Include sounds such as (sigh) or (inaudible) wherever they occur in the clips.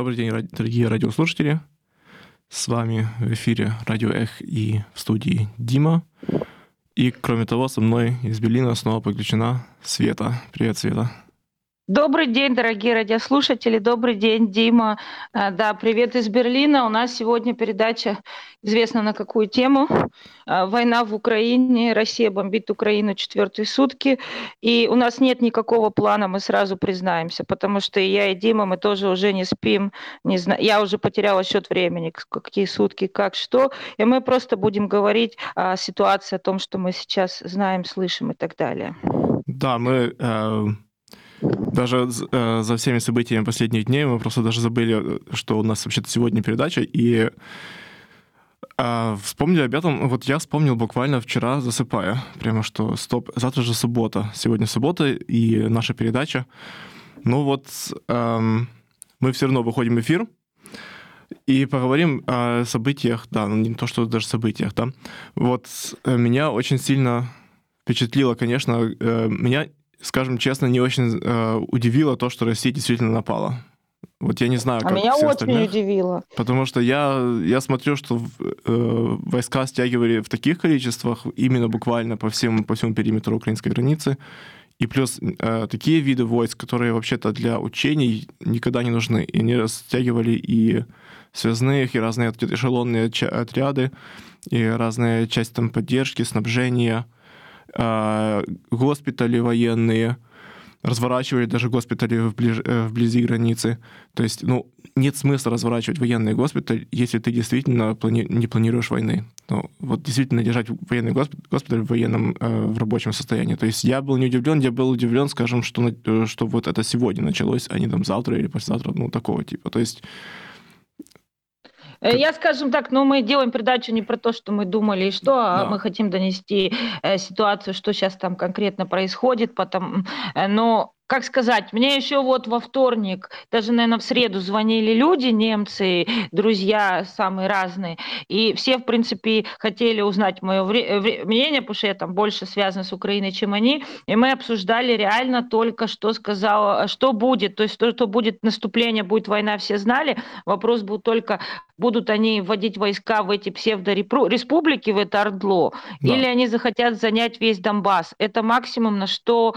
Добрый день, дорогие радиослушатели. С вами в эфире Радио Эх и в студии Дима. И, кроме того, со мной из Берлина снова подключена Света. Привет, Света. Добрый день, дорогие радиослушатели. Добрый день, Дима. Э, Да, привет из Берлина. У нас сегодня передача известна на какую тему. Э, Война в Украине. Россия бомбит Украину четвертые сутки. И у нас нет никакого плана, мы сразу признаемся, потому что и я, и Дима, мы тоже уже не спим. Не зна... Я уже потеряла счет времени, какие сутки, как, что. И мы просто будем говорить о ситуации, о том, что мы сейчас знаем, слышим и так далее. Да, мы э, даже э, за всеми событиями последних дней мы просто даже забыли, э, что у нас вообще-то сегодня передача, и э, вспомнили об этом. Вот я вспомнил буквально вчера, засыпая, прямо что стоп, завтра же суббота, сегодня суббота и наша передача. Ну вот эм, мы все равно выходим в эфир и поговорим о событиях, да, ну не то, что даже событиях, да. Вот э, меня очень сильно впечатлило, конечно, э, меня, скажем честно, не очень э, удивило то, что Россия действительно напала. Вот я не знаю, А как меня все очень остальных, удивило. потому что я, я смотрю, что э, войска стягивали в таких количествах, именно буквально по, всем, по всему периметру украинской границы, и плюс э, такие виды войск, которые вообще-то для учений никогда не нужны. И они стягивали и связных, и разные эшелонные отряды, и разные части там поддержки, снабжения, госпитали военные, разворачивали даже госпитали э, вблизи границы. То есть, ну, нет смысла разворачивать военный госпиталь, если ты действительно плани- не планируешь войны. Ну, вот действительно держать военный госп- госпиталь в военном, э, в рабочем состоянии. То есть я был не удивлен, я был удивлен, скажем, что, э, что вот это сегодня началось, а не там завтра или послезавтра, ну, такого типа. То есть, Я, скажем так, ну, мы делаем передачу не про то, что мы думали и что, а Да. мы хотим донести э, ситуацию, что сейчас там конкретно происходит, потом, э, но как сказать, мне еще вот во вторник, даже, наверное, в среду звонили люди, немцы, друзья самые разные, и все, в принципе, хотели узнать мое мнение, потому что я там больше связана с Украиной, чем они, и мы обсуждали реально только, что сказала, что будет, то есть то, что будет наступление, будет война, все знали, вопрос был только, будут они вводить войска в эти псевдореспублики, в это Ордло, Да. или они захотят занять весь Донбасс. Это максимум, на что,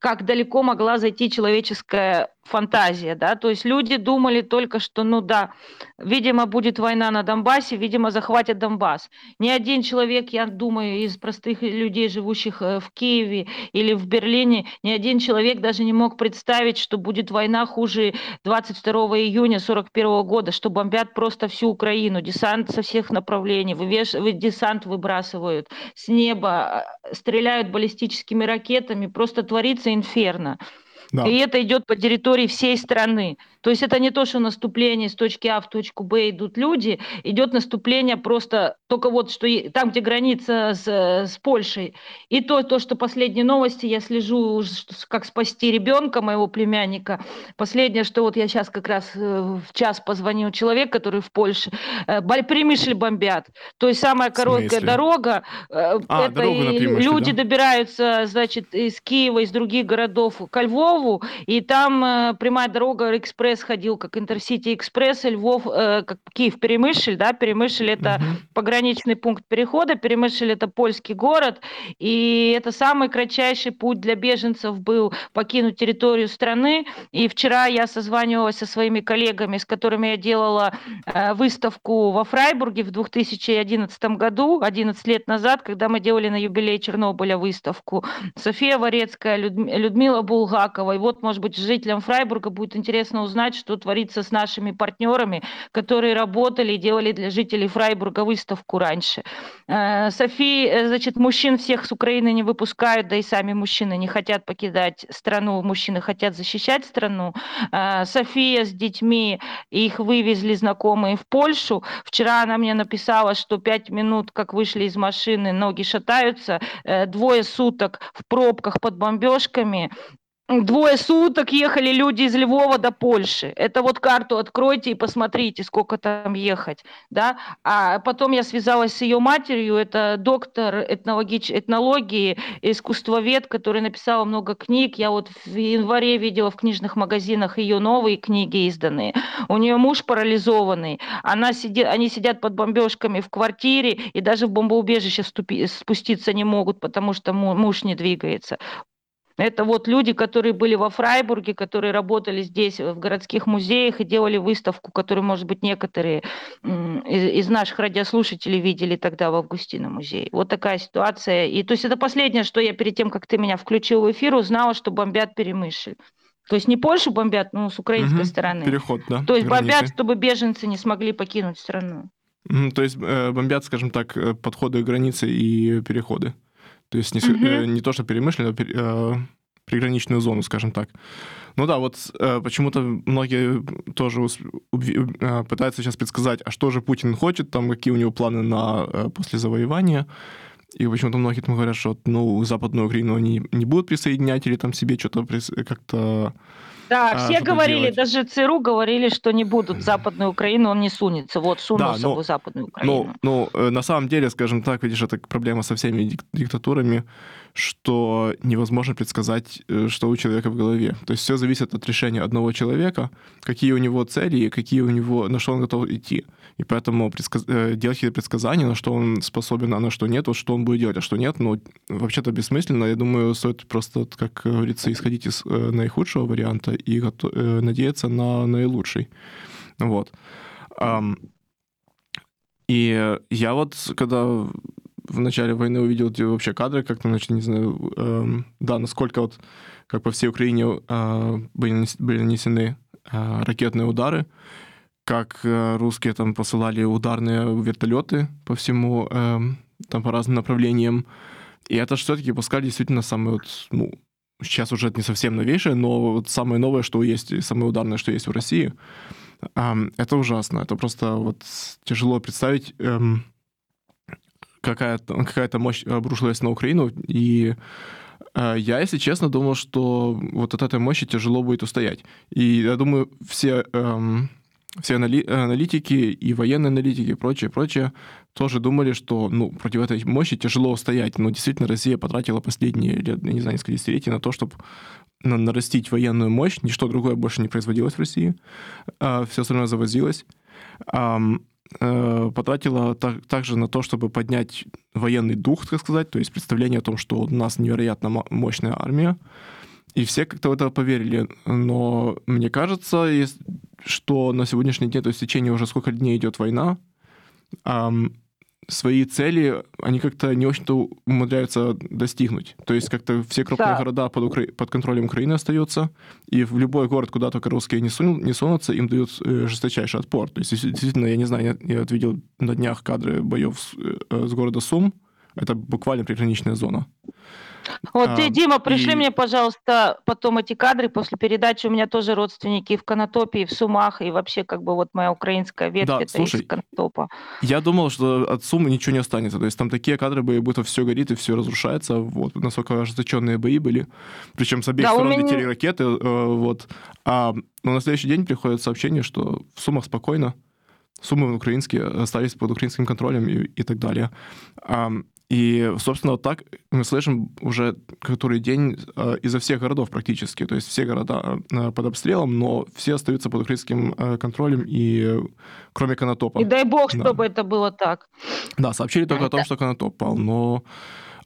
как далеко могла зайти человеческая фантазия, да, то есть люди думали только, что, ну да, видимо, будет война на Донбассе, видимо, захватят Донбасс. Ни один человек, я думаю, из простых людей, живущих э, в Киеве или в Берлине, ни один человек даже не мог представить, что будет война хуже 22 июня 41 года, что бомбят просто всю Украину, десант со всех направлений, вывеш... вы- десант выбрасывают с неба, э, стреляют баллистическими ракетами, просто творится инферно. Да. И это идет по территории всей страны. То есть это не то, что наступление с точки А в точку Б идут люди, идет наступление просто только вот что там, где граница с, с Польшей. И то, то, что последние новости, я слежу, как спасти ребенка моего племянника. Последнее, что вот я сейчас как раз э, в час позвонил человек, который в Польше, э, Примышль бомбят. То есть самая короткая дорога, э, А, это дорогу на и люди да. добираются, значит, из Киева, из других городов ко Львову, и там прямая дорога, экспресс ходил, как Интерсити Экспресс, и Львов, э, как Киев, Перемышль, да, Перемышль это Мгм. пограничный пункт перехода, Перемышль это польский город, и это самый кратчайший путь для беженцев был покинуть территорию страны, и вчера я созванивалась со своими коллегами, с которыми я делала э, выставку во Фрайбурге в 2011 году, 11 лет назад, когда мы делали на юбилей Чернобыля выставку. София Ворецкая, Людм- Людмила Булгакова. И вот, может быть, жителям Фрайбурга будет интересно узнать, узнать, что творится с нашими партнерами, которые работали и делали для жителей Фрайбурга выставку раньше. Э, София, значит, мужчин всех с Украины не выпускают, да и сами мужчины не хотят покидать страну, мужчины хотят защищать страну. София с детьми, их вывезли знакомые в Польшу. Вчера она мне написала, что пять минут, как вышли из машины, ноги шатаются, двое суток в пробках под бомбежками, Двое суток ехали люди из Львова до Польши. Это вот карту откройте и посмотрите, сколько там ехать. Да? А потом я связалась с ее матерью, это доктор этнологич... этнологии, искусствовед, который написала много книг. Я вот в январе видела в книжных магазинах ее новые книги изданные. У нее муж парализованный, она сидит, они сидят под бомбежками в квартире и даже в бомбоубежище вступи... спуститься не могут, потому что муж не двигается. Это вот люди, которые были во Фрайбурге, которые работали здесь в городских музеях и делали выставку, которую, может быть, некоторые из, наших радиослушателей видели тогда в Августино музее. Вот такая ситуация. И то есть это последнее, что я перед тем, как ты меня включил в эфир, узнала, что бомбят Перемышль. То есть не Польшу бомбят, но с украинской угу, стороны. Переход, да. То есть границы. бомбят, чтобы беженцы не смогли покинуть страну. То есть э, бомбят, скажем так, э, подходы границы и переходы. То есть не, угу. не то, что перемышленно, а приграничную зону, скажем так. Ну да, вот э, почему-то многие тоже э, пытаются сейчас предсказать, а что же Путин хочет, там какие у него планы на э, после завоевания. И почему-то многие там говорят, что ну, Западную Украину они не будут присоединять или там себе что-то как-то да, а, все говорили, делать. даже ЦРУ говорили, что не будут Западную Украину, он не сунется. Вот сунулся да, но, в Западную ну, Украину. Ну, ну, на самом деле, скажем так, видишь, это проблема со всеми диктатурами, что невозможно предсказать, э, что у человека в голове. То есть все зависит от решения одного человека, какие у него цели, какие у него, на что он готов идти. И поэтому предсказ... Э, делать какие-то предсказания, на что он способен, а на что нет, вот что он будет делать, а что нет, ну, вообще-то бессмысленно. Я думаю, стоит просто, как говорится, исходить из наихудшего варианта и надеяться на наилучший. Вот. И я вот, когда в начале войны увидел вообще кадры, как-то, значит, не знаю, э, да, насколько вот, как по всей Украине э, были, нанесены э, ракетные удары, как э, русские там посылали ударные вертолеты по всему, э, там по разным направлениям. И это все-таки пускали действительно самые вот, ну, сейчас уже не совсем новейшее, но вот самое новое, что есть, самое ударное, что есть в России. Это ужасно. Это просто вот тяжело представить, э, какая-то какая мощь обрушилась на Украину, и э, я, если честно, думал, что вот от этой мощи тяжело будет устоять. И я думаю, все, эм, все аналитики и военные аналитики и прочее, прочее тоже думали, что ну, против этой мощи тяжело устоять. Но действительно Россия потратила последние лет, не знаю, несколько десятилетий на то, чтобы нарастить военную мощь. Ничто другое больше не производилось в России. А все остальное завозилось. Э, потратила так, также на то, чтобы поднять военный дух, так сказать, то есть представление о том, что у нас невероятно мощная армия. И все как-то в это поверили. Но мне кажется, что на сегодняшний день, то есть в течение уже сколько дней идет война, свои цели они как-то не очень-то умудряются достигнуть. То есть как-то все крупные да. города под, Укра... под контролем Украины остаются, и в любой город, куда только русские не, сун... не сунутся, им дают э, жесточайший отпор. То есть действительно, я не знаю, я, я видел на днях кадры боев с, э, с города Сум, это буквально приграничная зона. Вот ты, а, Дима, пришли и... мне, пожалуйста, потом эти кадры после передачи. У меня тоже родственники в Конотопе, и в Сумах, и вообще как бы вот моя украинская ветвь да, это слушай, из Конотопа. Я думал, что от Сумы ничего не останется. То есть там такие кадры были, будто все горит и все разрушается. Вот насколько ожесточенные бои были. Причем с обеих да, сторон меня... летели ракеты. Э, вот. А но на следующий день приходит сообщение, что в Сумах спокойно. Суммы украинские остались под украинским контролем и, и так далее. И, собственно, вот так мы слышим уже который день э, изо всех городов практически. То есть все города э, под обстрелом, но все остаются под украинским э, контролем, и кроме Конотопа. И дай бог, да. чтобы это было так. Да, сообщили только это... о том, что Конотоп пал, но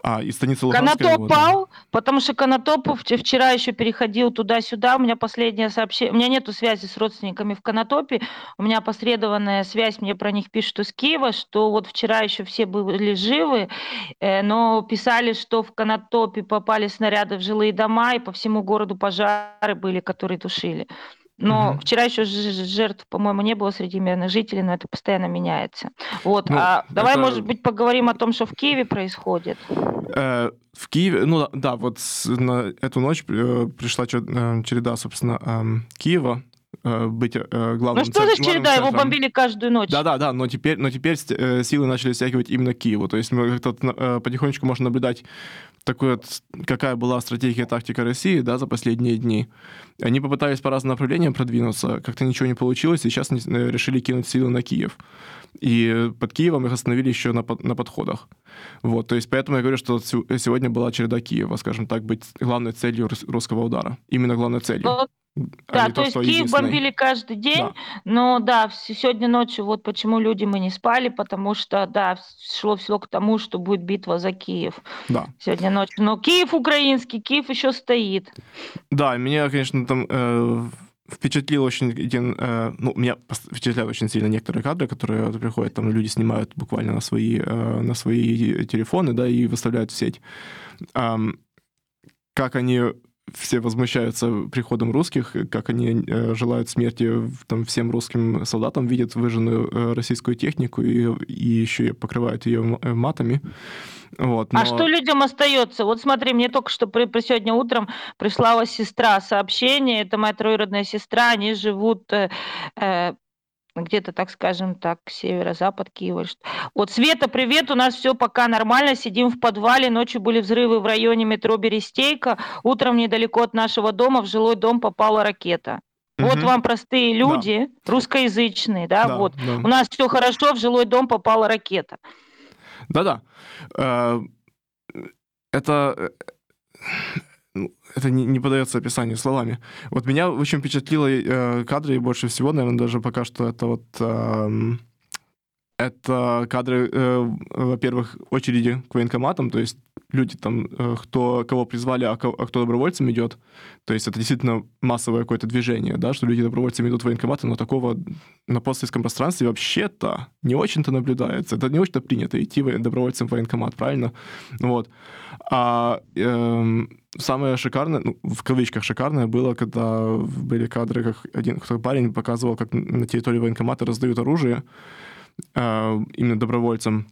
а, из станицы Луганской. Конотоп пал, потому что Конотоп вчера еще переходил туда-сюда. У меня последнее сообщение. У меня нету связи с родственниками в Конотопе. У меня посредованная связь, мне про них пишут из Киева, что вот вчера еще все были живы, э, но писали, что в Конотопе попали снаряды в жилые дома, и по всему городу пожары были, которые тушили. Но Мгм. вчера еще жертв, по-моему, не было среди мирных жителей, но это постоянно меняется. Вот. Ну, а давай, это- может быть, поговорим о том, что в Киеве происходит. Э, в Киеве, ну да, вот с- на эту ночь э, пришла э, череда, собственно, эм, Киева э, быть э, главным Ну что за череда? Его бомбили каждую ночь. Да, да, да, но теперь, но теперь э, силы начали стягивать именно к Киеву. То есть мы как-то э, потихонечку можно наблюдать такой вот, какая была стратегия, тактика России, да, за последние дни. Они попытались по разным направлениям продвинуться, как-то ничего не получилось, и сейчас э, решили кинуть силы на Киев. И под Киевом их остановили еще на, на подходах. Вот, то есть поэтому я говорю, что сегодня была череда Киева, скажем так, быть главной целью рус- русского удара. Именно главной целью. А Да, не то есть Киев бомбили каждый день, Да. но да, сегодня ночью вот почему люди мы не спали, потому что, да, шло все к тому, что будет битва за Киев Да. сегодня ночью. Но Киев украинский, Киев еще стоит. Да, меня, конечно, там э, впечатлил очень один, э, ну, меня впечатляют очень сильно некоторые кадры, которые приходят, там люди снимают буквально на свои, э, на свои телефоны, да, и выставляют в сеть. Ам, как они все возмущаются приходом русских, как они э, желают смерти там, всем русским солдатам, видят выжженную э, российскую технику и, и еще и покрывают ее э, матами. Вот, А но- что людям остается? Вот смотри, мне только что при, при сегодня утром прислала сестра сообщение, это моя троюродная сестра, они живут э, где-то, так скажем так, северо-запад Киева. Вот, Света, привет, у нас все пока нормально, сидим в подвале, ночью были взрывы в районе метро Берестейка, утром недалеко от нашего дома в жилой дом попала ракета. Вот Мгм. вам простые люди, русскоязычные, да, Да, вот. да. У нас все хорошо, в жилой дом попала ракета. Да-да. Э, Это, э, это не, не подается описанию словами. Вот меня очень впечатлило э, кадры, и больше всего, наверное, даже пока что это вот... эм, это кадры, э, во-первых, очереди к военкоматам, то есть люди там, э, кто, кого призвали, а, ко- а кто добровольцем идет. То есть это действительно массовое какое-то движение, да, что люди добровольцами идут в военкоматы, но такого на постсоветском пространстве вообще-то не очень-то наблюдается. Это не очень-то принято идти во- добровольцем в военкомат, правильно? Вот. А эм, самое шикарное, ну, в кавычках шикарное было, когда были кадры, как один парень показывал, как на территории военкомата раздают оружие э, именно добровольцам.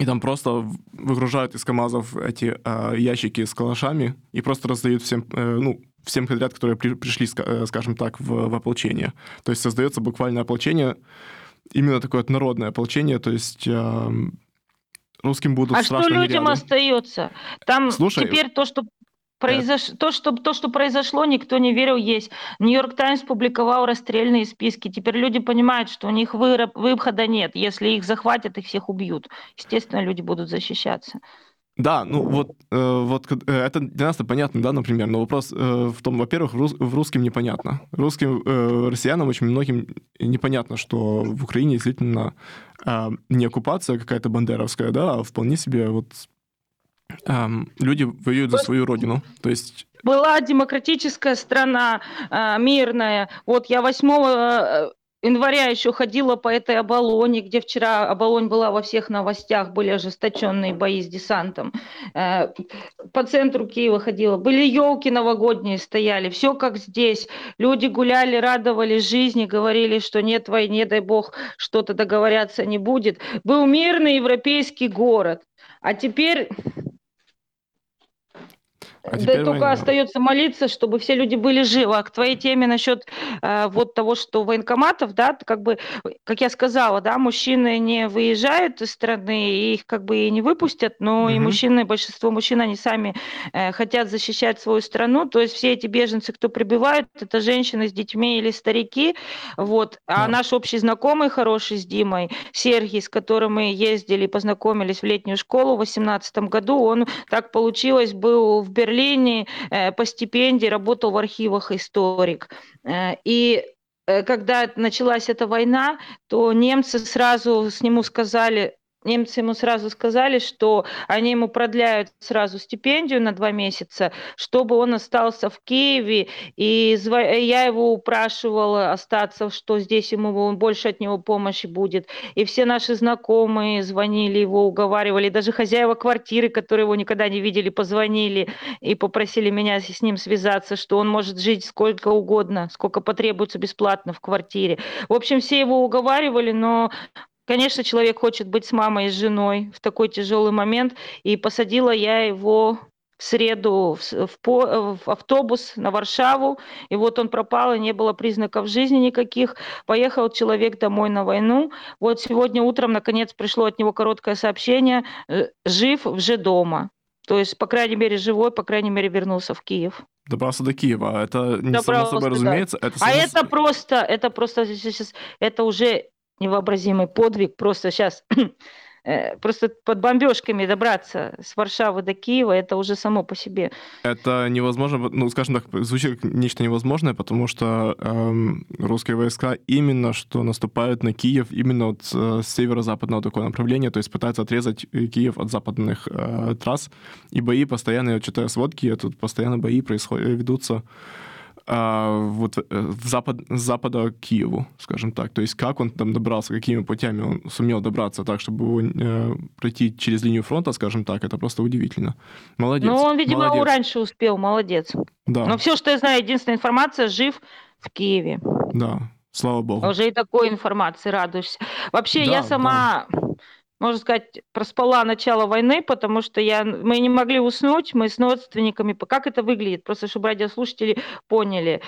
И там просто выгружают из КАМАЗов эти э, ящики с калашами и просто раздают всем, э, ну, всем подряд, которые при- пришли, ска- э, скажем так, в, в ополчение. То есть создается буквально ополчение, именно такое вот народное ополчение, то есть э, русским будут А что людям нереалы. остается? Там Слушай, теперь то, что произош... то, что, то, что произошло, никто не верил, есть. Нью-Йорк Таймс публиковал расстрельные списки. Теперь люди понимают, что у них выраб- выхода нет. Если их захватят, их всех убьют. Естественно, люди будут защищаться. Да, ну вот, э, вот э, это для нас понятно, да, например, но вопрос э, в том, во-первых, рус- в русским непонятно. Русским, э, россиянам очень многим непонятно, что в Украине действительно э, не оккупация какая-то бандеровская, да, а вполне себе вот люди воюют за свою родину. То есть Была демократическая страна, а, мирная. Вот я 8 э, января еще ходила по этой Оболоне, где вчера Оболонь была во всех новостях, были ожесточенные бои с десантом. Э, По центру Киева ходила. Были елки новогодние стояли, все как здесь. Люди гуляли, радовались жизни, говорили, что нет войны, дай бог, что-то договорятся не будет. Был мирный европейский город. А теперь А да только война. остается молиться, чтобы все люди были живы. А к твоей теме насчет э, вот того, что военкоматов, да, как бы, как я сказала, да, мужчины не выезжают из страны, и их как бы и не выпустят, но и Мгм. мужчины, большинство мужчин, они сами э, хотят защищать свою страну. То есть все эти беженцы, кто прибывают, это женщины с детьми или старики. Вот. А Да. наш общий знакомый хороший с Димой, Сергей, с которым мы ездили, познакомились в летнюю школу в 2018 году, он так получилось, был в Берлине э, по стипендии, работал в архивах историк. Э, И э, когда началась эта война, то немцы сразу с нему сказали, немцы ему сразу сказали, что они ему продляют сразу стипендию на два месяца, чтобы он остался в Киеве. И я его упрашивала остаться, что здесь ему больше от него помощи будет. И все наши знакомые звонили его, уговаривали. Даже хозяева квартиры, которые его никогда не видели, позвонили и попросили меня с ним связаться, что он может жить сколько угодно, сколько потребуется бесплатно в квартире. В общем, все его уговаривали, но Конечно, человек хочет быть с мамой и с женой в такой тяжелый момент, и посадила я его в среду в, в, в автобус на Варшаву, и вот он пропал, и не было признаков жизни никаких. Поехал человек домой на войну. Вот сегодня утром, наконец, пришло от него короткое сообщение э, «Жив, уже дома». То есть, по крайней мере, живой, по крайней мере, вернулся в Киев. Добрался до Киева. Это не Добрался, само собой разумеется. Да. Это само... А это просто, это просто сейчас, это уже невообразимый подвиг. Просто сейчас (clears throat) Э, просто под бомбежками добраться с Варшавы до Киева, это уже само по себе. Это невозможно, ну, скажем так, звучит как нечто невозможное, потому что эм, русские войска именно что наступают на Киев именно от э, северо-западного такого направления, то есть пытаются отрезать э, Киев от западных э, трасс, и бои постоянные, я читаю сводки, тут постоянно бои происходят, ведутся а, вот э, в запад, с запада к Киеву, скажем так. То есть как он там добрался, какими путями он сумел добраться так, чтобы его, э, пройти через линию фронта, скажем так, это просто удивительно. Молодец. Ну, он, видимо, молодец. раньше успел, молодец. Да. Но все, что я знаю, единственная информация, жив в Киеве. Да, слава богу. Уже и такой информации радуешься. Вообще, да, я сама... Да можно сказать, проспала начало войны, потому что я, мы не могли уснуть, мы с родственниками, как это выглядит, просто чтобы радиослушатели поняли.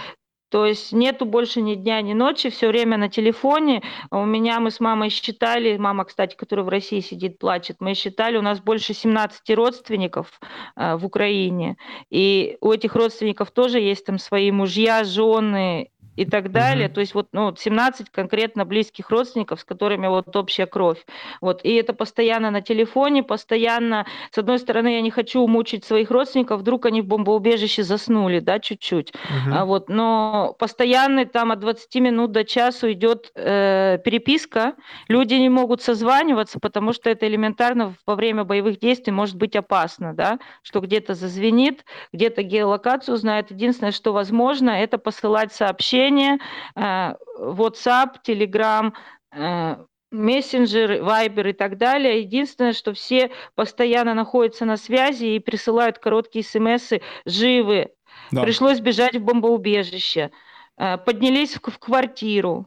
То есть нету больше ни дня, ни ночи, все время на телефоне. У меня мы с мамой считали, мама, кстати, которая в России сидит, плачет, мы считали, у нас больше 17 родственников э, в Украине. И у этих родственников тоже есть там свои мужья, жены и так далее. Mm-hmm. То есть вот, ну, 17 конкретно близких родственников, с которыми вот общая кровь. Вот. И это постоянно на телефоне, постоянно, с одной стороны, я не хочу мучить своих родственников, вдруг они в бомбоубежище заснули, да, чуть-чуть. Mm-hmm. А вот, но постоянно там от 20 минут до часу идет э, переписка, люди не могут созваниваться, потому что это элементарно во время боевых действий может быть опасно, да, что где-то зазвенит, где-то геолокацию знает. Единственное, что возможно, это посылать сообщения сообщения, э, WhatsApp, Telegram, э, мессенджер, вайбер и так далее. Единственное, что все постоянно находятся на связи и присылают короткие смс живы. Да. Пришлось бежать в бомбоубежище. Э, поднялись в квартиру.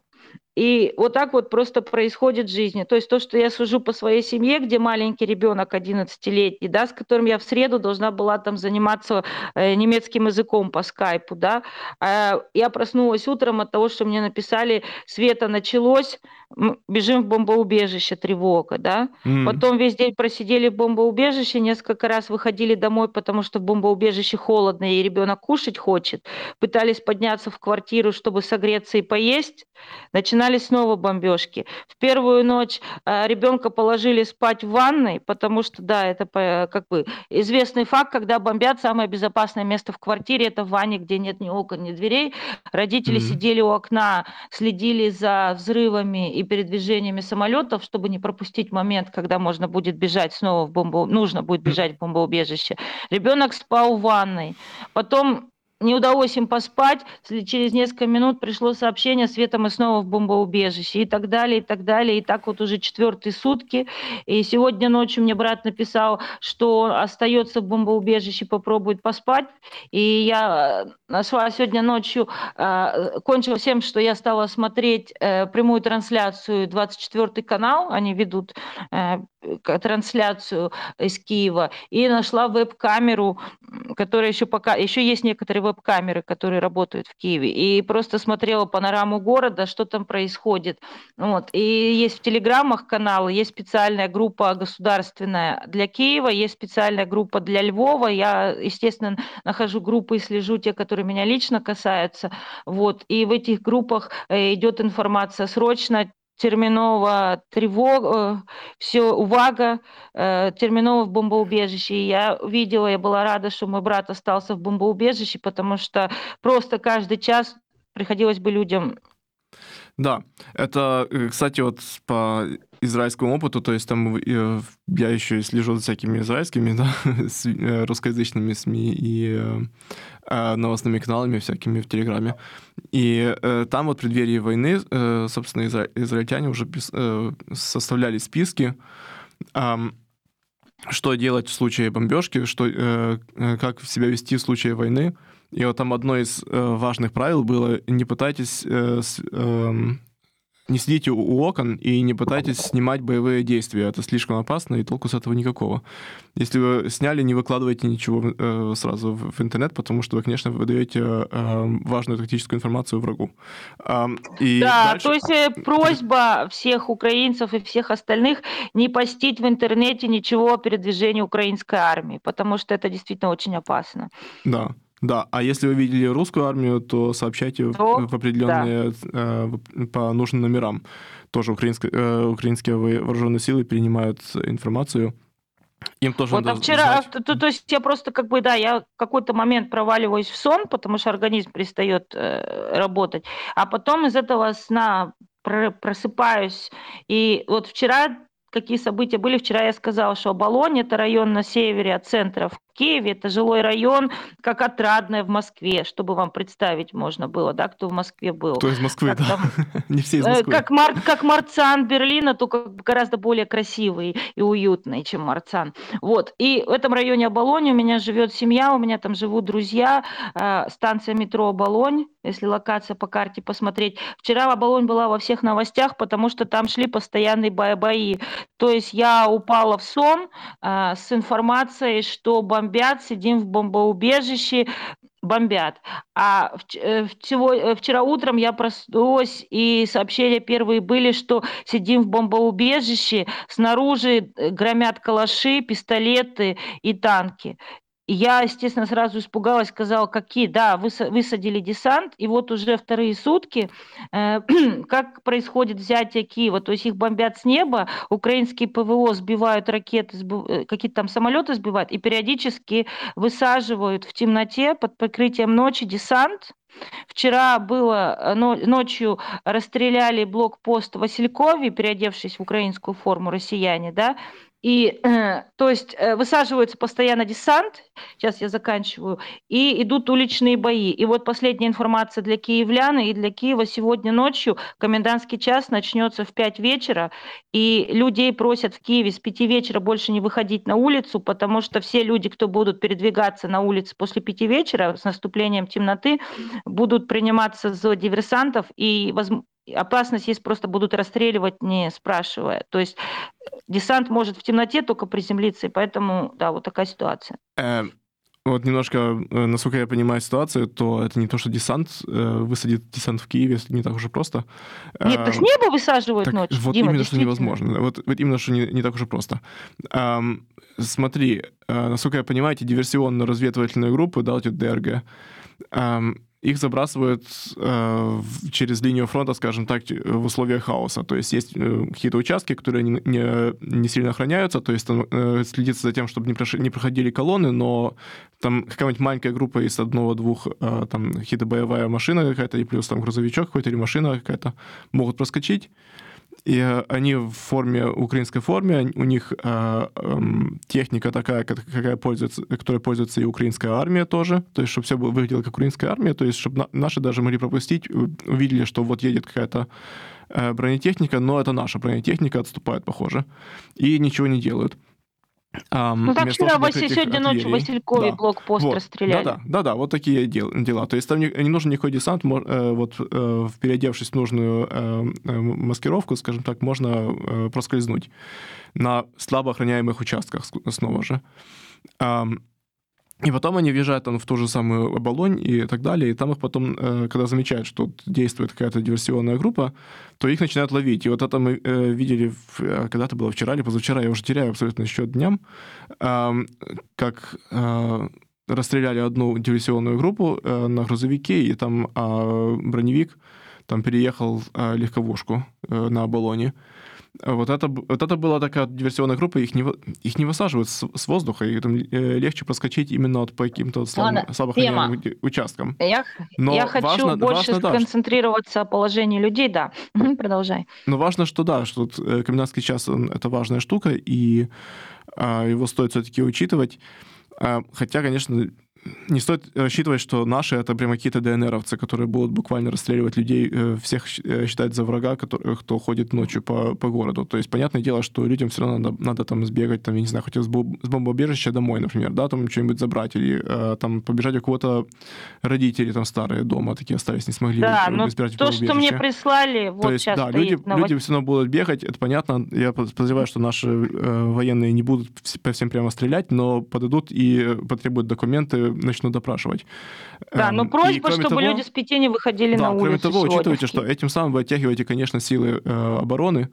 И вот так вот просто происходит в жизни. То есть то, что я сужу по своей семье, где маленький ребенок 11-летний, да, с которым я в среду должна была там заниматься э, немецким языком по скайпу, да, э, я проснулась утром от того, что мне написали, Света началось, бежим в бомбоубежище, тревога, да. Mm. Потом весь день просидели в бомбоубежище, несколько раз выходили домой, потому что в бомбоубежище холодно, и ребенок кушать хочет. Пытались подняться в квартиру, чтобы согреться и поесть. Начинали начинались снова бомбежки. В первую ночь э, ребенка положили спать в ванной, потому что, да, это как бы известный факт, когда бомбят, самое безопасное место в квартире это в ванне, где нет ни окон, ни дверей. Родители mm-hmm. сидели у окна, следили за взрывами и передвижениями самолетов, чтобы не пропустить момент, когда можно будет бежать снова в бомбу, нужно будет бежать в бомбоубежище. Ребенок спал в ванной. Потом не удалось им поспать, через несколько минут пришло сообщение, Света, мы снова в бомбоубежище, и так далее, и так далее, и так вот уже четвертые сутки. И сегодня ночью мне брат написал, что остается в бомбоубежище, попробует поспать, и я э, нашла сегодня ночью, э, кончила всем, что я стала смотреть э, прямую трансляцию 24 канал, они ведут трансляцию из Киева, и нашла веб-камеру, которая еще пока, еще есть некоторые веб-камеры, которые работают в Киеве, и просто смотрела панораму города, что там происходит. Вот. И есть в телеграммах каналы, есть специальная группа государственная для Киева, есть специальная группа для Львова. Я, естественно, нахожу группы и слежу те, которые меня лично касаются. Вот. И в этих группах э, идет информация срочно, терминова тревога, все, увага, э, терминова в бомбоубежище. И я видела, я была рада, что мой брат остался в бомбоубежище, потому что просто каждый час приходилось бы людям да, это, э, кстати, вот по израильскому опыту, то есть там э, я еще слежу за всякими израильскими, (laughs) да, э, русскоязычными СМИ и э, э, новостными каналами всякими в Телеграме. И э, там вот в преддверии войны, э, собственно, изра- израильтяне уже пис- э, составляли списки, э, что делать в случае бомбежки, что, э, как себя вести в случае войны. И вот там одно из э, важных правил было не пытайтесь э, с, э, не сидите у окон и не пытайтесь снимать боевые действия. Это слишком опасно, и толку с этого никакого. Если вы сняли, не выкладывайте ничего э, сразу в, в интернет, потому что вы, конечно, выдаете э, важную тактическую информацию врагу. Э, и да, дальше... то есть э, просьба всех украинцев и всех остальных не постить в интернете ничего о передвижении украинской армии, потому что это действительно очень опасно. Да. Да, а если вы видели русскую армию, то сообщайте то, в определенные да. э, по нужным номерам. Тоже украинские, э, украинские вооруженные силы принимают информацию. Им тоже вот, а надо а вчера, знать. то, то есть я просто как бы, да, я какой-то момент проваливаюсь в сон, потому что организм перестает э, работать, а потом из этого сна просыпаюсь. И вот вчера какие события были. Вчера я сказала, что Оболонь – это район на севере от центра в Киеве. Это жилой район, как Отрадное в Москве, чтобы вам представить можно было, да, кто в Москве был. Кто из Москвы, как да. Там, (laughs) Не все из э, Москвы. Как, Мар, как Марцан Берлина, только гораздо более красивый и уютный, чем Марцан. Вот. И в этом районе Оболонь у меня живет семья, у меня там живут друзья. Э, станция метро Оболонь, если локация по карте посмотреть. Вчера Оболонь была во всех новостях, потому что там шли постоянные бои. То есть я упала в сон э, с информацией, что бомбят, сидим в бомбоубежище, бомбят. А э, э, вчера утром я проснулась, и сообщения первые были, что сидим в бомбоубежище, снаружи э, громят калаши, пистолеты и танки я, естественно, сразу испугалась, сказала, какие, да, высадили десант, и вот уже вторые сутки, э, (clears throat) как происходит взятие Киева, то есть их бомбят с неба, украинские ПВО сбивают ракеты, э, какие-то там самолеты сбивают, и периодически высаживают в темноте под прикрытием ночи десант, Вчера было э, ночью расстреляли блокпост в Василькове, переодевшись в украинскую форму россияне, да, и, э, то есть, э, высаживается постоянно десант, сейчас я заканчиваю, и идут уличные бои. И вот последняя информация для киевлян и для Киева сегодня ночью комендантский час начнется в 5 вечера, и людей просят в Киеве с 5 вечера больше не выходить на улицу, потому что все люди, кто будут передвигаться на улице после 5 вечера с наступлением темноты, будут приниматься за диверсантов, и опасность есть просто будут расстреливать, не спрашивая. То есть десант может в темноте только приземлиться, и поэтому, да, вот такая ситуация. Э, вот немножко, э, насколько я понимаю ситуацию, то это не то, что десант э, высадит десант в Киеве, не так уж и просто. Нет, так с неба высаживают так, ночью. Вот Дима, именно, что невозможно. Вот, вот именно, что не, не так уж и просто. Эм, смотри, э, насколько я понимаю, эти диверсионно-разведывательные группы, да, эти ДРГ, эм, их забрасывают э, через линию фронта, скажем так, в условиях хаоса. То есть есть э, какие-то участки, которые не, не, не сильно охраняются, то есть там, э, следится за тем, чтобы не, прош... не проходили колонны, но там какая-нибудь маленькая группа из одного-двух, э, там какие-то боевая машина какая-то, и плюс там грузовичок какой-то или машина какая-то, могут проскочить, и они в форме, украинской форме, у них э, э, техника такая, какая пользуется, которой пользуется и украинская армия тоже, то есть чтобы все выглядело как украинская армия, то есть чтобы наши даже могли пропустить, увидели, что вот едет какая-то э, бронетехника, но это наша бронетехника, отступает, похоже, и ничего не делают. Um, ну так вчера того, сегодня ночью в Василькове да. блокпост вот. расстреляли. Да, да, да, да, вот такие дел, дела. То есть там не, не нужен никакой десант, э, вот э, переодевшись в нужную э, маскировку, скажем так, можно проскользнуть на слабо охраняемых участках снова же. И потом они въезжают там в ту же самую оболонь и так далее, и там их потом, э, когда замечают, что действует какая-то диверсионная группа, то их начинают ловить. И вот это мы э, видели, э, когда-то было вчера или позавчера, я уже теряю абсолютно счет дням, как расстреляли одну диверсионную группу на грузовике, и там а, броневик там переехал легковушку на оболоне. Вот это, вот это была такая диверсионная группа, их не, их не высаживают с, с воздуха, и там э, легче проскочить именно вот по каким-то слабо участкам. Я, Но я хочу важно, больше важно, сконцентрироваться да, о положении людей, да. (laughs) Продолжай. Но важно, что да, что э, комендантский час он, это важная штука, и а, его стоит все-таки учитывать. А, хотя, конечно, не стоит рассчитывать, что наши это прямо какие-то ДНРовцы, которые будут буквально расстреливать людей, э, всех э, считать за врага, который, кто ходит ночью по, по городу. То есть, понятное дело, что людям все равно надо, надо там сбегать, там, я не знаю, хоть с бомбоубежища домой, например, да, там что-нибудь забрать, или э, там побежать у кого-то родители там старые дома такие остались, не смогли да, но то, что мне прислали, вот то есть, сейчас да, люди, люди все равно будут бегать, это понятно. Я подозреваю, что наши э, военные не будут по всем прямо стрелять, но подойдут и потребуют документы начнут допрашивать. Да, но эм, просьба, и, чтобы того, люди с пяти не выходили да, на улицу. Кроме того, учитывайте, что этим самым вы оттягиваете, конечно, силы э, обороны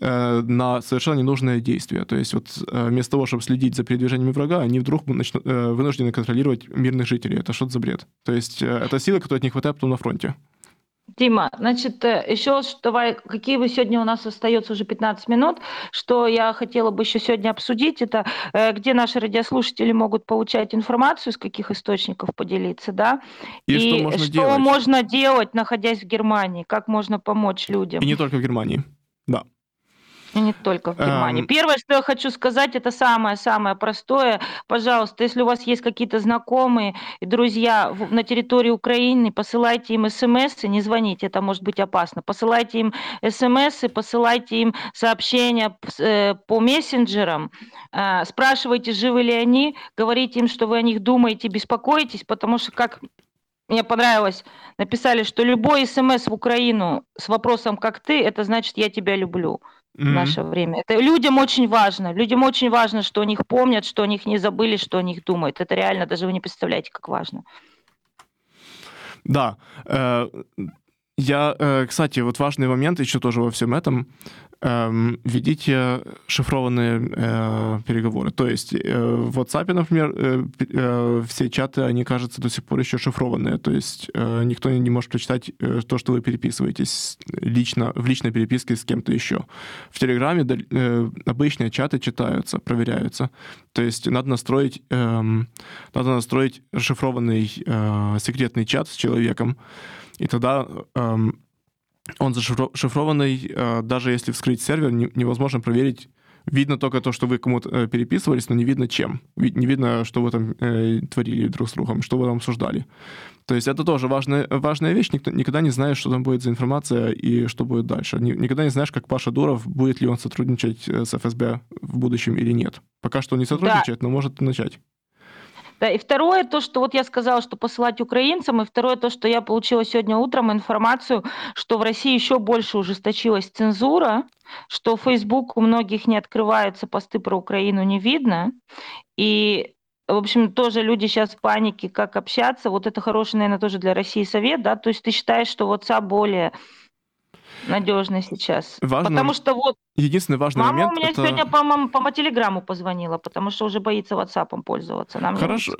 э, на совершенно ненужные действия. То есть вот э, вместо того, чтобы следить за передвижениями врага, они вдруг начнут, э, вынуждены контролировать мирных жителей. Это что-то за бред. То есть это сила, которой не хватает потом на фронте. Дима, значит, э, еще давай, какие вы сегодня у нас остается уже 15 минут, что я хотела бы еще сегодня обсудить, это э, где наши радиослушатели могут получать информацию, с каких источников поделиться, да, и, и что, можно, что делать? можно делать, находясь в Германии, как можно помочь людям. И не только в Германии, да. И не только в Германии. Um... Первое, что я хочу сказать, это самое-самое простое. Пожалуйста, если у вас есть какие-то знакомые и друзья на территории Украины, посылайте им смс, не звоните, это может быть опасно. Посылайте им смс, посылайте им сообщения э, по мессенджерам, э, спрашивайте, живы ли они, говорите им, что вы о них думаете, беспокоитесь, потому что, как мне понравилось, написали, что любой смс в Украину с вопросом «как ты?», это значит «я тебя люблю» mm-hmm. в наше время. Это людям очень важно. Людям очень важно, что о них помнят, что о них не забыли, что о них думают. Это реально, даже вы не представляете, как важно. Да. Я, э, кстати, вот важный момент еще тоже во всем этом эм, ведите шифрованные э, переговоры. То есть э, в WhatsApp, например, все чаты, они, кажется, до сих пор еще шифрованные. То есть никто не может прочитать то, что вы переписываетесь лично, в личной переписке с кем-то еще. В Телеграме обычные чаты читаются, проверяются. То есть надо настроить, э, надо настроить шифрованный секретный чат с человеком, и тогда э, он зашифрованный, э, даже если вскрыть сервер, невозможно проверить. Видно только то, что вы кому-то э, переписывались, но не видно чем. Не видно, что вы там э, творили друг с другом, что вы там обсуждали. То есть это тоже важная, важная вещь. Никто, никогда не знаешь, что там будет за информация и что будет дальше. Никогда не знаешь, как Паша Дуров, будет ли он сотрудничать с ФСБ в будущем или нет. Пока что он не сотрудничает, да. но может начать. Да, и второе, то, что вот я сказала, что посылать украинцам, и второе, то, что я получила сегодня утром информацию, что в России еще больше ужесточилась цензура, что Facebook у многих не открываются посты про Украину, не видно, и в общем, тоже люди сейчас в панике, как общаться. Вот это хороший, наверное, тоже для России совет, да? То есть ты считаешь, что WhatsApp более надежный сейчас. Важно, потому что вот... Единственный важный мама момент... у меня это... сегодня по, мама, по телеграмму позвонила, потому что уже боится WhatsApp пользоваться. Нам Хорошо.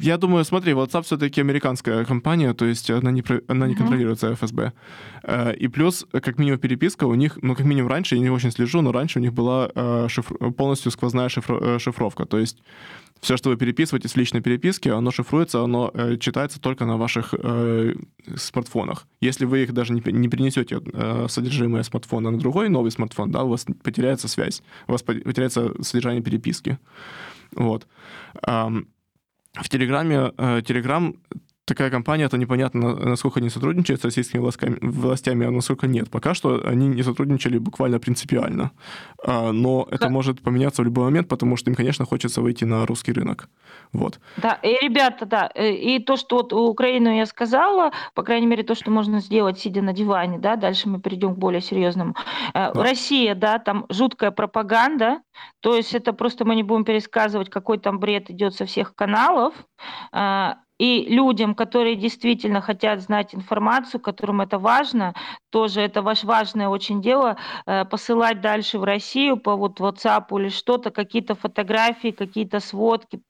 Я думаю, смотри, WhatsApp все-таки американская компания, то есть она не, она не uh-huh. контролируется ФСБ. Э, и плюс, как минимум, переписка у них, ну, как минимум раньше, я не очень слежу, но раньше у них была э, шифр... полностью сквозная шифр... Э, шифровка. То есть все, что вы переписываетесь в личной переписке, оно шифруется, оно э, читается только на ваших э, смартфонах. Если вы их даже не, не перенесете э, содержимое смартфона на другой новый смартфон, да, у вас потеряется связь, у вас потеряется содержание переписки. Вот. В Телеграме, э, Телеграм такая компания, это непонятно, насколько они сотрудничают с российскими властями, властями, а насколько нет. Пока что они не сотрудничали буквально принципиально. А, но это да. может поменяться в любой момент, потому что им, конечно, хочется выйти на русский рынок. Вот. Да, и, ребята, да, э, и то, что вот Украину я сказала, по крайней мере, то, что можно сделать, сидя на диване, да, дальше мы перейдем к более серьезному. Э, да. Россия, да, там жуткая пропаганда, То есть это просто мы не будем пересказывать, какой там бред идет со всех каналов. А, и людям, которые действительно хотят знать информацию, которым это важно, тоже это ваше важное очень дело, э, посылать дальше в Россию по вот WhatsApp или что-то, какие-то фотографии, какие-то сводки,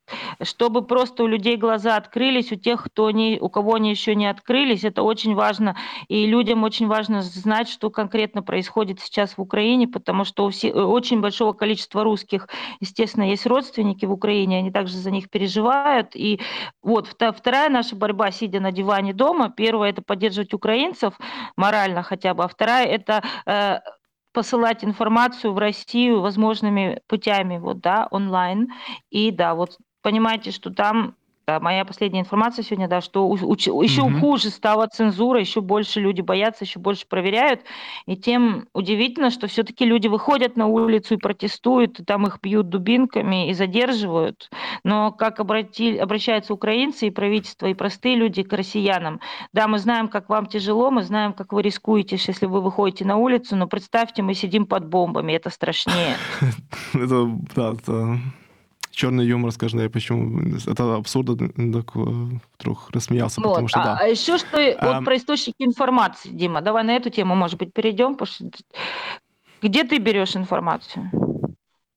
чтобы просто у людей глаза открылись, у тех, кто не, у кого они еще не открылись, это очень важно. И людям очень важно знать, что конкретно происходит сейчас в Украине, потому что у всех, очень большого количества русских, естественно, есть родственники в Украине, они также за них переживают. И вот вторая наша борьба, сидя на диване дома, первое – это поддерживать украинцев морально хотя бы, а вторая – это э, посылать информацию в Россию возможными путями, вот, да, онлайн. И да, вот понимаете, что там моя последняя информация сегодня, да, что уч, еще угу. хуже стала цензура, еще больше люди боятся, еще больше проверяют. И тем удивительно, что все-таки люди выходят на улицу и протестуют, и там их бьют дубинками и задерживают. Но как обрати, обращаются украинцы и правительство, и простые люди к россиянам. Да, мы знаем, как вам тяжело, мы знаем, как вы рискуете, если вы выходите на улицу, но представьте, мы сидим под бомбами, это страшнее. (laughs) Это, да, это черный юмор, скажем, я почему это абсурдно так вдруг рассмеялся, вот. потому что а, да. А еще что а... вот про источники информации, Дима, давай на эту тему, может быть, перейдем, потому что где ты берешь информацию?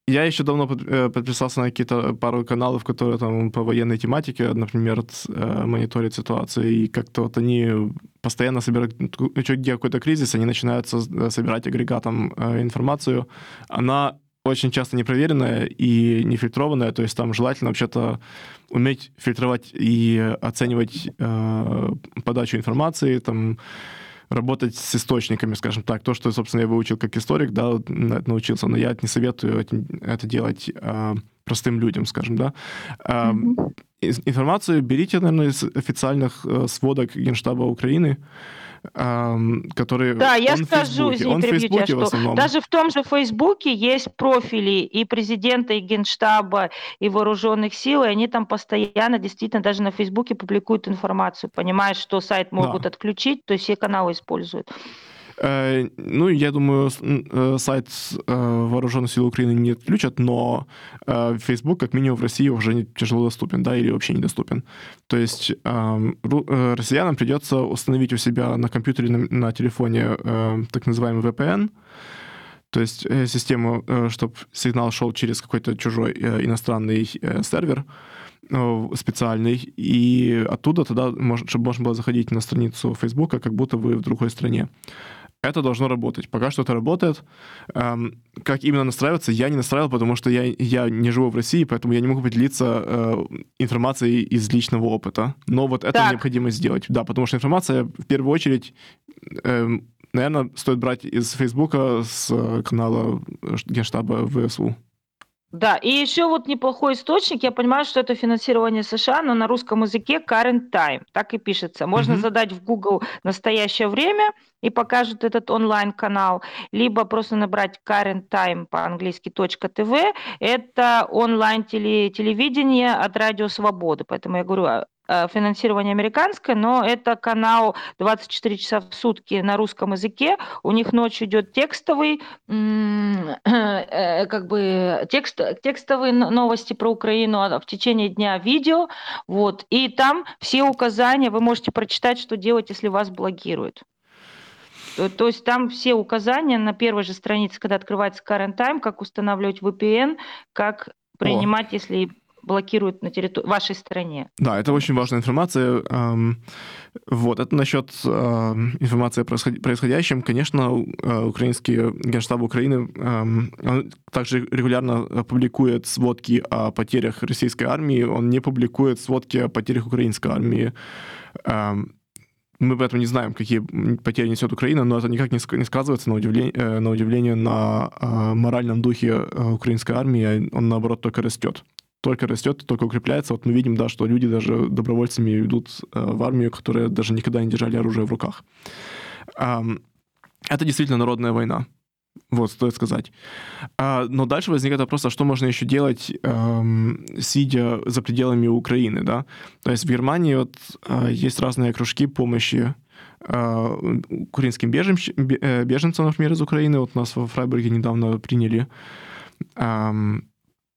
Я еще давно э, подписался на какие-то пару каналов, которые там по военной тематике, например, э, мониторят ситуацию, и как-то вот они постоянно собирают, где какой-то кризис, они начинают собирать агрегатом э, информацию. Она очень часто непроверенная и нефильтрованная, то есть там желательно вообще-то уметь фильтровать и оценивать э, подачу информации, там работать с источниками, скажем так. То, что, собственно, я выучил как историк, да, научился, но я не советую это делать э, простым людям, скажем, да. Э. Информацию берите, наверное, из официальных э, сводок Генштаба Украины, которые... Да, я скажу, извини, он перебью тебя, что основном. даже в том же Фейсбуке есть профили и президента, и Генштаба, и вооруженных сил, и они там постоянно, действительно, даже на Фейсбуке публикуют информацию, понимаешь, что сайт могут да. отключить, то есть все каналы используют. Э, ну, я думаю, э, сайт э, Вооруженных сил Украины не отключат, но Facebook, как минимум, в России уже тяжело доступен, да, или вообще недоступен. То есть россиянам придется установить у себя на компьютере, на, телефоне так называемый VPN, то есть систему, чтобы сигнал шел через какой-то чужой иностранный сервер специальный, и оттуда тогда, чтобы можно было заходить на страницу Фейсбука, как будто вы в другой стране это должно работать. Пока что это работает. Эм, как именно настраиваться, я не настраивал, потому что я, я не живу в России, поэтому я не могу поделиться э, информацией из личного опыта. Но вот это так. необходимо сделать. Да, потому что информация в первую очередь, э, наверное, стоит брать из Фейсбука, с канала Генштаба ВСУ. Да, и еще вот неплохой источник, я понимаю, что это финансирование США, но на русском языке current time, так и пишется. Можно mm-hmm. задать в Google настоящее время и покажут этот онлайн-канал, либо просто набрать current time по-английски .tv, это онлайн-телевидение от Радио Свободы, поэтому я говорю, а, финансирование американское, но это канал 24 часа в сутки на русском языке. У них ночью идет текстовый, (clears throat) э, как бы текст, текстовые новости про Украину, а в течение дня видео. Вот. И там все указания, вы можете прочитать, что делать, если вас блокируют. То, то есть там все указания на первой же странице, когда открывается Current Time, как устанавливать VPN, как принимать, О. если блокируют на территории вашей стране. Да, это очень важная информация. Вот, это насчет информации о происходящем. Конечно, э, украинский генштаб Украины он также регулярно публикует сводки о потерях российской армии, он не публикует сводки о потерях украинской армии. Мы поэтому не знаем, какие потери несет Украина, но это никак не сказывается на удивление, э, на, удивление на моральном духе э, украинской армии, он наоборот только растет только растет, только укрепляется. Вот мы видим, да, что люди даже добровольцами идут э, в армию, которые даже никогда не держали оружие в руках. Это действительно народная война. Вот, стоит сказать. А, но дальше возникает вопрос, а что можно еще делать, сидя за пределами Украины, да? То есть в Германии вот э, есть разные кружки помощи э, украинским беженцам, беженцам, например, из Украины. Вот нас во Фрайбурге недавно приняли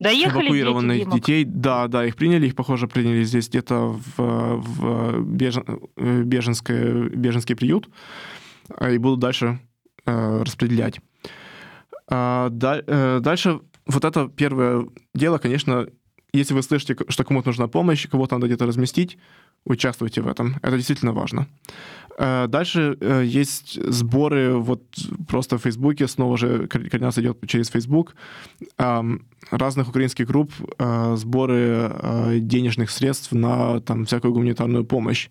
Доехали эвакуированных дети, детей. Да, да, их приняли, их, похоже, приняли здесь где-то в, в бежен, э, беженское, беженский приют и будут дальше э, распределять. А, да, э, дальше вот это первое дело, конечно, если вы слышите, что кому-то нужна помощь, кого-то надо где-то разместить, участвуйте в этом. Это действительно важно. Э, дальше э, есть сборы вот просто в Фейсбуке, снова же координация идет через Фейсбук, разных украинских групп, э, сборы денежных средств на там всякую гуманитарную помощь,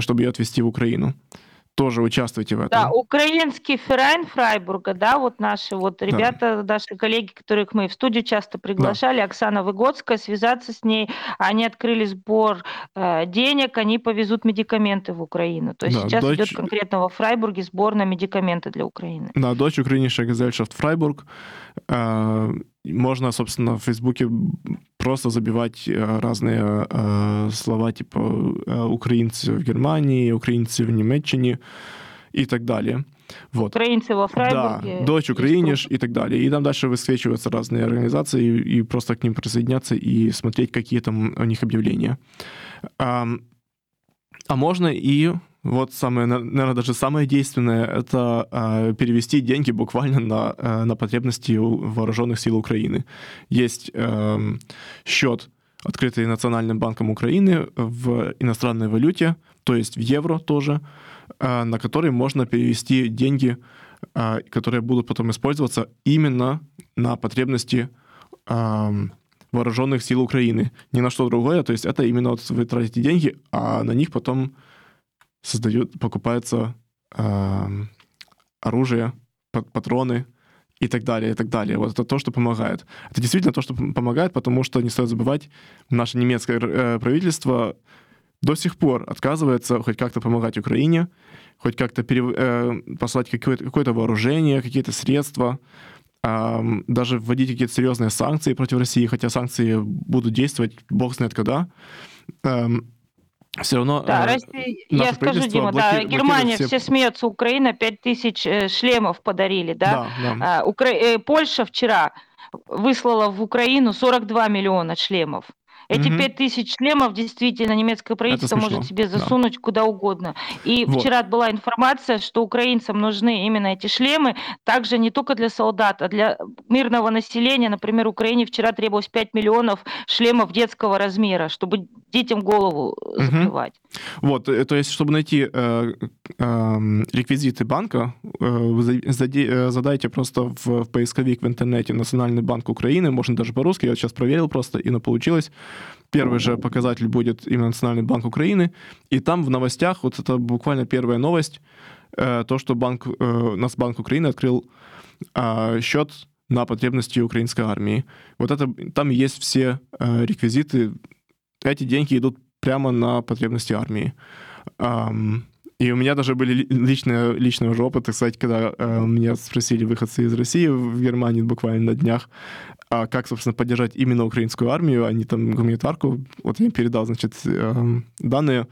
чтобы ее отвезти в Украину тоже участвуйте в этом. Да, украинский Феррайн Фрайбурга, да, вот наши вот ребята, да. наши коллеги, которых мы в студию часто приглашали, да. Оксана Выгодская, связаться с ней, они открыли сбор э, денег, они повезут медикаменты в Украину. То есть да, сейчас дочь... идет конкретно во Фрайбурге сбор на медикаменты для Украины. Да, дочь Украинischen Gesellschaft Фрайбург. Э, можно, собственно, в Фейсбуке просто забивать э, разные э, слова типа э, украинцы в Германии, украинцы в Німеччині и так далее. Вот. Украинцы во Фрайбурге. Да, дочь украиниш и так далее. И там дальше высвечиваются разные организации, и, и просто к ним присоединяться и смотреть, какие там у них объявления. А, а можно и вот самое, наверное, даже самое действенное — это э, перевести деньги буквально на, э, на потребности вооруженных сил Украины. Есть э, счет, открытый Национальным банком Украины в иностранной валюте, то есть в евро тоже, э, на который можно перевести деньги, э, которые будут потом использоваться именно на потребности э, вооруженных сил Украины. Ни на что другое, то есть это именно вот вы тратите деньги, а на них потом создают, покупается э, оружие, патроны и так далее, и так далее. Вот это то, что помогает. Это действительно то, что помогает, потому что, не стоит забывать, наше немецкое э, правительство до сих пор отказывается хоть как-то помогать Украине, хоть как-то перев... э, послать какое-то, какое-то вооружение, какие-то средства, э, даже вводить какие-то серьезные санкции против России, хотя санкции будут действовать бог знает когда. Э, все равно... Да, э, Россия, я скажу, Дима, блоки, да, Германия, все... все смеются, Украина 5000 э, шлемов подарили, да? да, да. А, Укра... Э, Польша вчера выслала в Украину 42 миллиона шлемов. Эти угу. 5 тысяч шлемов действительно немецкое правительство может себе засунуть да. куда угодно. И вот. вчера была информация, что украинцам нужны именно эти шлемы, также не только для солдат, а для мирного населения. Например, Украине вчера требовалось 5 миллионов шлемов детского размера, чтобы детям голову угу. закрывать. Вот, э, то есть, чтобы найти э, э, реквизиты банка, э, вы э, задайте просто в, в поисковик в интернете Национальный банк Украины, можно даже по-русски, я сейчас проверил просто, и получилось. Первый же показатель будет именно Национальный банк Украины, и там в новостях, вот это буквально первая новость, э, то, что банк, э, Нацбанк Украины открыл э, счет на потребности украинской армии. Вот это, там есть все э, реквизиты, эти деньги идут прямо на потребности армии. И у меня даже были личные, личные уже опыты, кстати, когда э, меня спросили выходцы из России в Германии буквально на днях, а как, собственно, поддержать именно украинскую армию, а не там гуманитарку. Вот я им передал, значит, э, данные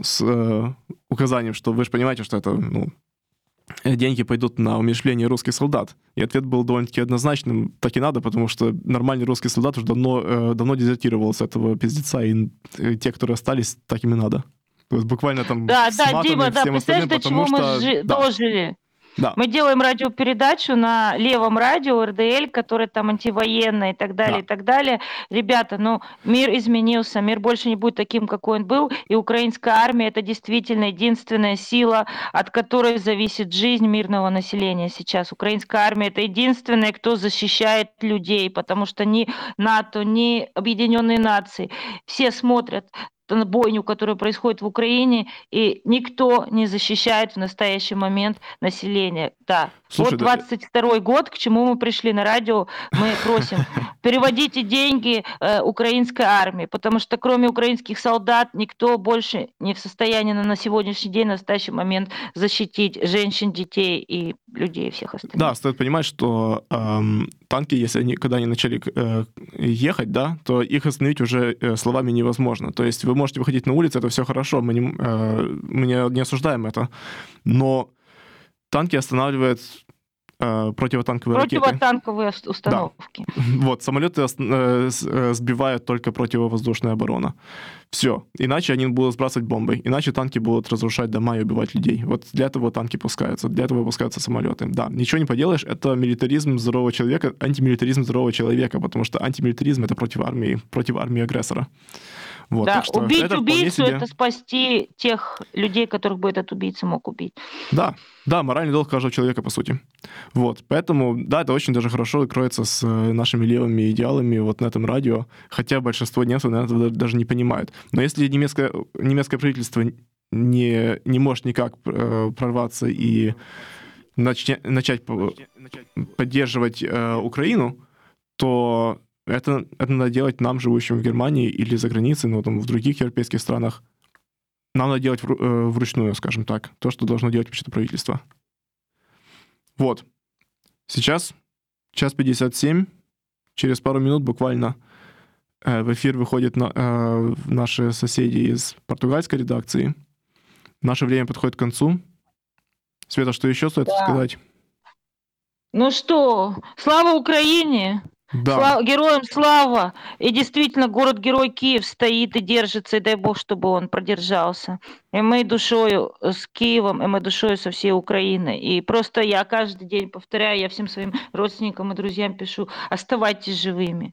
с э, указанием, что вы же понимаете, что это, ну, деньги пойдут на умершление русских солдат. И ответ был довольно-таки однозначным. Так и надо, потому что нормальный русский солдат уже давно, э, давно дезертировал с этого пиздеца, и э, те, которые остались, так им и надо. То есть буквально там Да, да, Дима, да, представляешь, до чего мы что, да. дожили. Да. Мы делаем радиопередачу на левом радио РДЛ, который там антивоенный и так далее, да. и так далее. Ребята, ну, мир изменился, мир больше не будет таким, какой он был, и украинская армия – это действительно единственная сила, от которой зависит жизнь мирного населения сейчас. Украинская армия – это единственная, кто защищает людей, потому что ни НАТО, ни Объединенные Нации, все смотрят бойню, которая происходит в Украине, и никто не защищает в настоящий момент население. Да. Слушай, вот 22 да... год, к чему мы пришли на радио, мы просим, (laughs) переводите деньги э, украинской армии, потому что кроме украинских солдат никто больше не в состоянии на, на сегодняшний день, на настоящий момент защитить женщин, детей и людей всех остальных. Да, стоит понимать, что эм, танки, если они когда они начали э, ехать, да, то их остановить уже э, словами невозможно. То есть вы можете выходить на улицу, это все хорошо, мы не, э, мы не, не осуждаем это, но танки останавливает э, противотанковые ракеты. Противотанковые ус- установки. (laughs) Вот, самолеты э, э, сбивает только противовоздушная оборона. Все. Иначе они будут сбрасывать бомбы. Иначе танки будут разрушать дома и убивать людей. Вот для этого танки пускаются. Для этого пускаются самолеты. Да, ничего не поделаешь. Это милитаризм здорового человека, антимилитаризм здорового человека, потому что антимилитаризм это против армии, против армии агрессора. Вот, да, так что убить это убийцу себе- это спасти тех людей, которых бы этот убийца мог убить. Да, да, моральный долг каждого человека, по сути. Вот, поэтому, да, это очень даже хорошо кроется с э, нашими левыми идеалами вот на этом радио, хотя большинство немцев, наверное, этого даже не понимают. Но если немецкое, немецкое правительство не, не может никак э, прорваться и начать по- поддерживать э, Украину, то это, это надо делать нам, живущим в Германии или за границей, ну, там, в других европейских странах. Нам надо делать э, вручную, скажем так, то, что должно делать вообще-то правительство. Вот. Сейчас час 57. Через пару минут буквально э, в эфир выходят на- э, наши соседи из португальской редакции. Наше время подходит к концу. Света, что еще стоит Да. сказать? Ну что, слава Украине! Да. Сла- Героям слава! И действительно, город-герой Киев стоит и держится, и дай бог, чтобы он продержался. И мы душою с Киевом, и мы душою со всей Украиной. И просто я каждый день повторяю, я всем своим родственникам и друзьям пишу, оставайтесь живыми.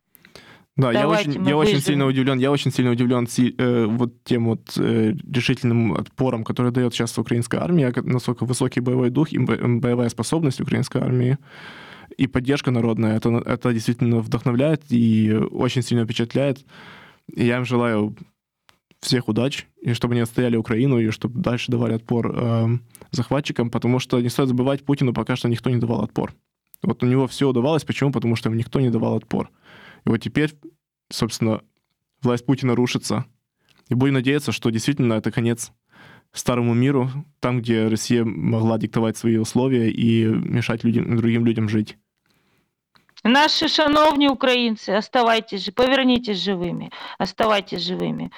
Да, я Давайте очень, мы я очень сильно удивлен, я очень сильно удивлен э, вот тем вот э, решительным отпором, который дает сейчас украинская армия, насколько высокий боевой дух и бо- боевая способность украинской армии и поддержка народная, это, это действительно вдохновляет и очень сильно впечатляет. И я им желаю всех удач, и чтобы они отстояли Украину, и чтобы дальше давали отпор э, захватчикам, потому что не стоит забывать, Путину пока что никто не давал отпор. Вот у него все удавалось, почему? Потому что ему никто не давал отпор. И вот теперь, собственно, власть Путина рушится. И будем надеяться, что действительно это конец старому миру, там, где Россия могла диктовать свои условия и мешать людям, другим людям жить. Наші шановні українці, оставайтесь, жи- повернитесь живыми, оставайтесь живыми.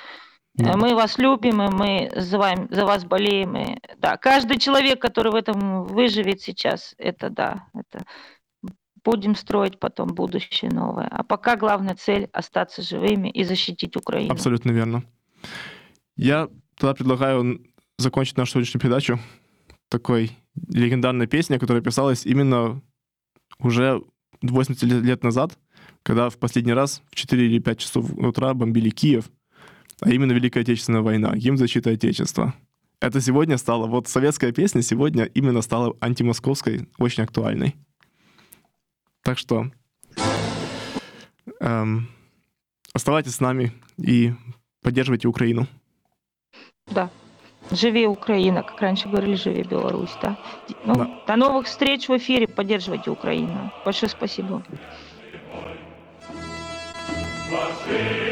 Да. Э, Мы вас любим, и мы за, вами, за вас болеем. И, да, каждый человек, который в этом выживет сейчас, это да, это будем строить потом будущее новое. А пока главная цель остаться живыми и защитить Украину. Абсолютно верно. Я тогда предлагаю н- закончить нашу сегодняшнюю передачу такой легендарной песней, которая писалась именно уже 80 лет назад, когда в последний раз в 4 или 5 часов утра бомбили Киев, а именно Великая Отечественная война, гимн защиты Отечества. Это сегодня стало, вот советская песня сегодня именно стала антимосковской, очень актуальной. Так что эм, оставайтесь с нами и поддерживайте Украину. Да. Живи Украина, как раньше говорили, живи Беларусь. Да? Ну, Да. До новых встреч в эфире. Поддерживайте Украину. Большое спасибо. Машина